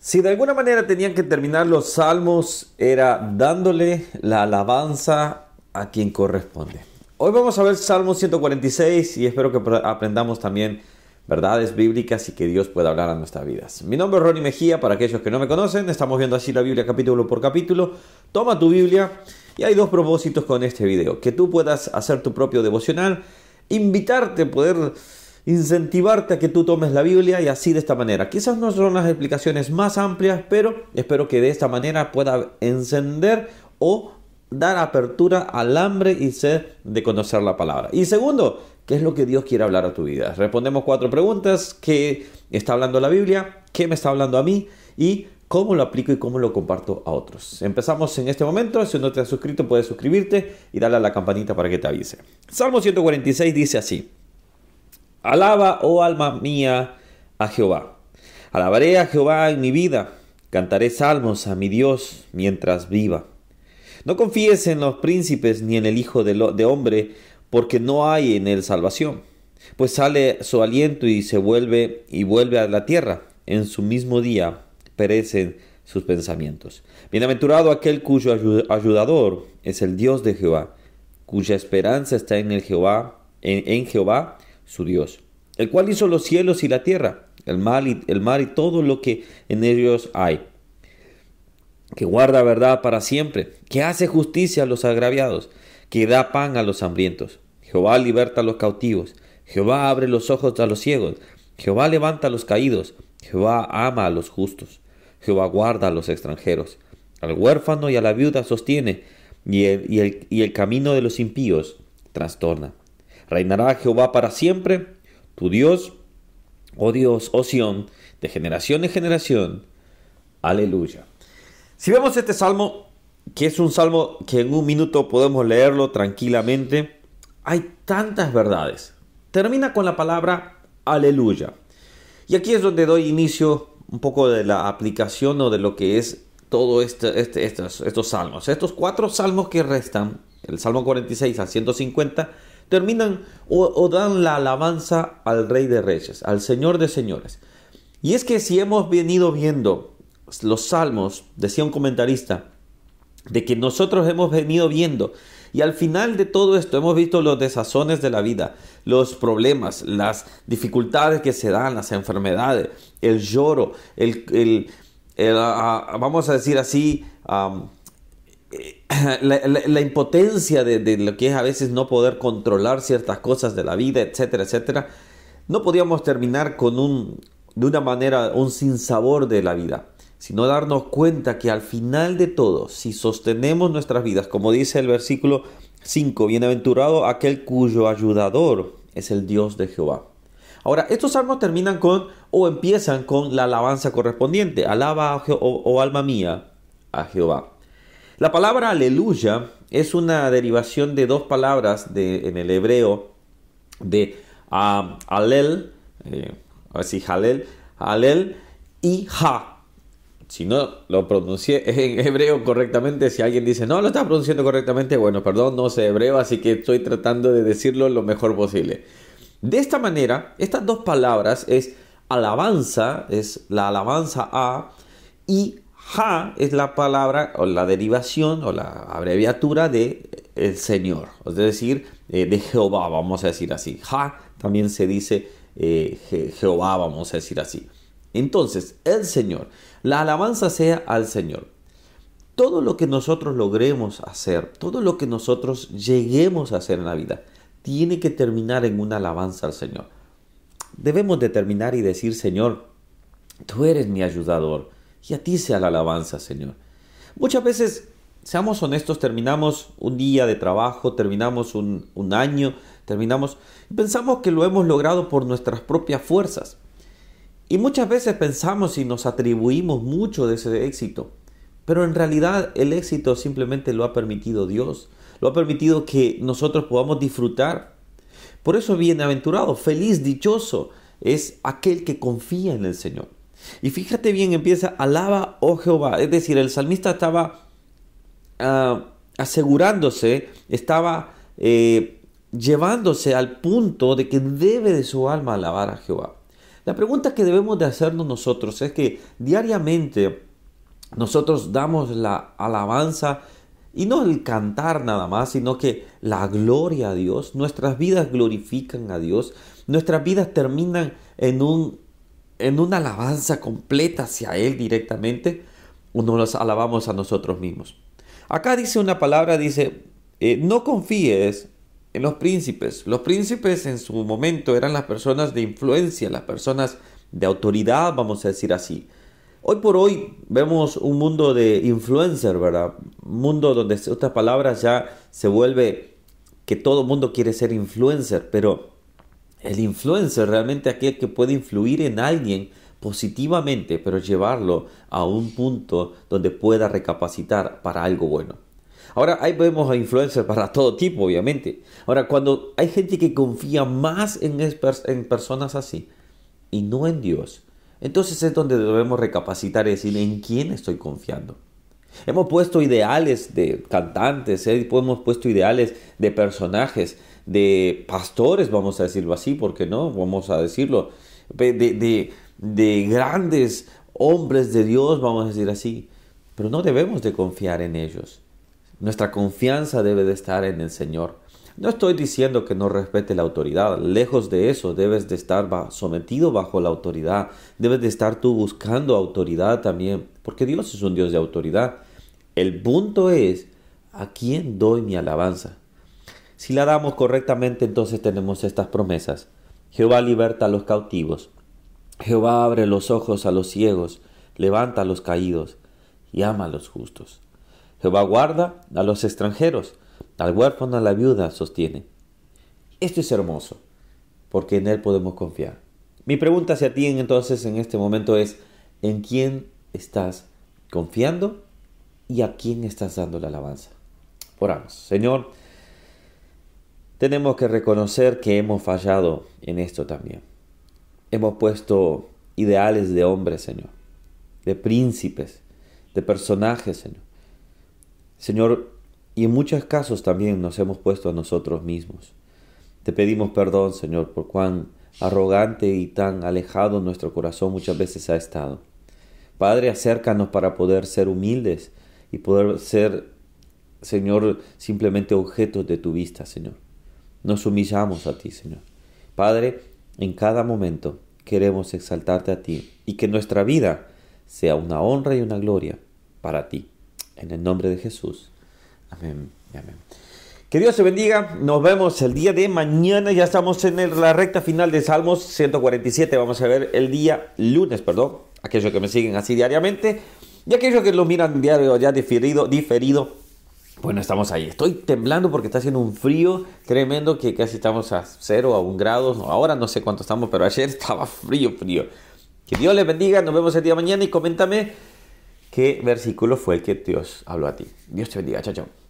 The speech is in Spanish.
Si de alguna manera tenían que terminar los salmos, era dándole la alabanza a quien corresponde. Hoy vamos a ver Salmo 146 y espero que aprendamos también verdades bíblicas y que Dios pueda hablar a nuestras vidas. Mi nombre es Ronnie Mejía, para aquellos que no me conocen, estamos viendo así la Biblia capítulo por capítulo. Toma tu Biblia y hay dos propósitos con este video, que tú puedas hacer tu propio devocional, invitarte, poder incentivarte a que tú tomes la Biblia y así de esta manera. Quizás no son las explicaciones más amplias, pero espero que de esta manera pueda encender o dar apertura al hambre y sed de conocer la palabra. Y segundo, ¿qué es lo que Dios quiere hablar a tu vida? Respondemos cuatro preguntas. ¿Qué está hablando la Biblia? ¿Qué me está hablando a mí? Y cómo lo aplico y cómo lo comparto a otros. Empezamos en este momento. Si no te has suscrito, puedes suscribirte y darle a la campanita para que te avise. Salmo 146 dice así. Alaba, oh alma mía, a Jehová. Alabaré a Jehová en mi vida. Cantaré salmos a mi Dios mientras viva. No confíes en los príncipes ni en el Hijo de, hombre, porque no hay en él salvación. Pues sale su aliento y se vuelve y vuelve a la tierra. En su mismo día perecen sus pensamientos. Bienaventurado aquel cuyo ayudador es el Dios de Jehová, cuya esperanza está en el Jehová, en Jehová su Dios, el cual hizo los cielos y la tierra, el mar y, el mar y todo lo que en ellos hay, que guarda verdad para siempre, que hace justicia a los agraviados, que da pan a los hambrientos. Jehová liberta a los cautivos, Jehová abre los ojos a los ciegos, Jehová levanta a los caídos, Jehová ama a los justos, Jehová guarda a los extranjeros, al huérfano y a la viuda sostiene, y el, y el camino de los impíos trastorna. Reinará Jehová para siempre, tu Dios, oh Dios, oh Sión, de generación en generación. Aleluya. Si vemos este salmo, que es un salmo que en un minuto podemos leerlo tranquilamente, hay tantas verdades. Termina con la palabra aleluya. Y aquí es donde doy inicio un poco de la aplicación o de lo que es todo este, este, estos, estos salmos. Estos cuatro salmos que restan, el Salmo 46 al 150, terminan o, dan la alabanza al Rey de Reyes, al Señor de Señores. Y es que si hemos venido viendo los salmos, decía un comentarista, de que nosotros hemos venido viendo y al final de todo esto hemos visto los desazones de la vida, los problemas, las dificultades que se dan, las enfermedades, el lloro, el, vamos a decir así, la, impotencia de, lo que es a veces no poder controlar ciertas cosas de la vida, etcétera, etcétera, no podíamos terminar con un, de una manera, un sinsabor de la vida, sino darnos cuenta que al final de todo, si sostenemos nuestras vidas, como dice el versículo 5, bienaventurado aquel cuyo ayudador es el Dios de Jehová. Ahora, estos salmos terminan con o empiezan con la alabanza correspondiente. Alaba, o oh alma mía, a Jehová. La palabra aleluya es una derivación de dos palabras en el hebreo de um, alel, eh, así halel, alel y ha. Si no lo pronuncié en hebreo correctamente, si alguien dice no lo está pronunciando correctamente, bueno, perdón, no sé hebreo, así que estoy tratando de decirlo lo mejor posible. De esta manera, estas dos palabras es alabanza, es la alabanza a, y Ha es la palabra o la derivación o la abreviatura de el Señor, es decir, eh, de Jehová, vamos a decir así. Ha también se dice eh, Jehová, vamos a decir así. Entonces, el Señor, la alabanza sea al Señor. Todo lo que nosotros logremos hacer, todo lo que nosotros lleguemos a hacer en la vida, tiene que terminar en una alabanza al Señor. Debemos determinar y decir, Señor, tú eres mi ayudador y a ti sea la alabanza, Señor. Muchas veces, seamos honestos, terminamos un día de trabajo, terminamos un, año, terminamos, pensamos que lo hemos logrado por nuestras propias fuerzas. Y muchas veces pensamos y nos atribuimos mucho de ese éxito. Pero en realidad el éxito simplemente lo ha permitido Dios. Lo ha permitido que nosotros podamos disfrutar. Por eso bienaventurado, feliz, dichoso es aquel que confía en el Señor. Y fíjate bien, empieza, alaba, oh Jehová. Es decir, el salmista estaba ah, asegurándose, estaba eh, llevándose al punto de que debe de su alma alabar a Jehová. La pregunta que debemos de hacernos nosotros es que diariamente nosotros damos la alabanza y no el cantar nada más, sino que la gloria a Dios, nuestras vidas glorifican a Dios, nuestras vidas terminan en un en una alabanza completa hacia Él directamente, o nos alabamos a nosotros mismos. Acá dice una palabra, dice, eh, no confíes en los príncipes. Los príncipes en su momento eran las personas de influencia, las personas de autoridad, vamos a decir así. Hoy por hoy vemos un mundo de influencer, ¿verdad? Un mundo donde otras palabras ya se vuelve que todo mundo quiere ser influencer, pero el influencer realmente aquel que puede influir en alguien positivamente, pero llevarlo a un punto donde pueda recapacitar para algo bueno. Ahora, ahí vemos a influencers para todo tipo, obviamente. Ahora, cuando hay gente que confía más en, en personas así y no en Dios, entonces es donde debemos recapacitar y decir en quién estoy confiando. Hemos puesto ideales de cantantes, ¿eh? hemos puesto ideales de personajes, de pastores, vamos a decirlo así, porque no, vamos a decirlo, de, de, de grandes hombres de Dios, vamos a decir así, pero no debemos de confiar en ellos. Nuestra confianza debe de estar en el Señor. No estoy diciendo que no respete la autoridad, lejos de eso, debes de estar sometido bajo la autoridad, debes de estar tú buscando autoridad también, porque Dios es un Dios de autoridad. El punto es, ¿a quién doy mi alabanza? Si la damos correctamente, entonces tenemos estas promesas. Jehová liberta a los cautivos, Jehová abre los ojos a los ciegos, levanta a los caídos y ama a los justos. Jehová guarda a los extranjeros, al huérfano, a la viuda sostiene. Esto es hermoso, porque en Él podemos confiar. Mi pregunta hacia ti entonces en este momento es, ¿en quién estás confiando y a quién estás dando la alabanza? Oramos. Señor, tenemos que reconocer que hemos fallado en esto también. Hemos puesto ideales de hombres, Señor, de príncipes, de personajes, Señor. Señor, y en muchos casos también nos hemos puesto a nosotros mismos. Te pedimos perdón, Señor, por cuán arrogante y tan alejado nuestro corazón muchas veces ha estado. Padre, acércanos para poder ser humildes y poder ser, Señor, simplemente objetos de tu vista, Señor. Nos humillamos a ti, Señor. Padre, en cada momento queremos exaltarte a ti y que nuestra vida sea una honra y una gloria para ti. En el nombre de Jesús. Amén amén. Que Dios te bendiga. Nos vemos el día de mañana. Ya estamos en la recta final de Salmos 147. Vamos a ver el día lunes, perdón. Aquellos que me siguen así diariamente. Y aquellos que lo miran diario ya diferido, diferido. Bueno, estamos ahí. Estoy temblando porque está haciendo un frío tremendo que casi estamos a 0, a 1 grado. Ahora no sé cuánto estamos, pero ayer estaba frío, frío. Que Dios les bendiga. Nos vemos el día de mañana y coméntame qué versículo fue el que Dios habló a ti. Dios te bendiga. Chao, chao.